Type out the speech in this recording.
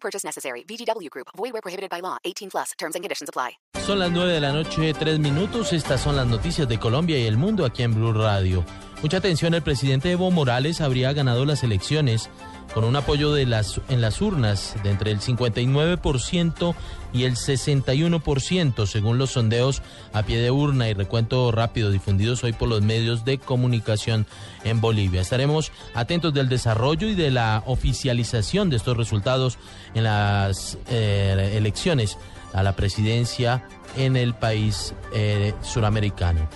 Purchase necessary. VGW Group. Void where prohibited by law. 18 plus. Terms and conditions apply. Son las 9 de la noche, 3 minutos. Estas son las noticias de Colombia y el mundo aquí en Blue Radio. Mucha atención, el presidente Evo Morales habría ganado las elecciones con un apoyo de las, en las urnas de entre el 59% y el 61%, según los sondeos a pie de urna y recuento rápido difundidos hoy por los medios de comunicación en Bolivia. Estaremos atentos del desarrollo y de la oficialización de estos resultados en las eh, elecciones a la presidencia en el país eh, suramericano.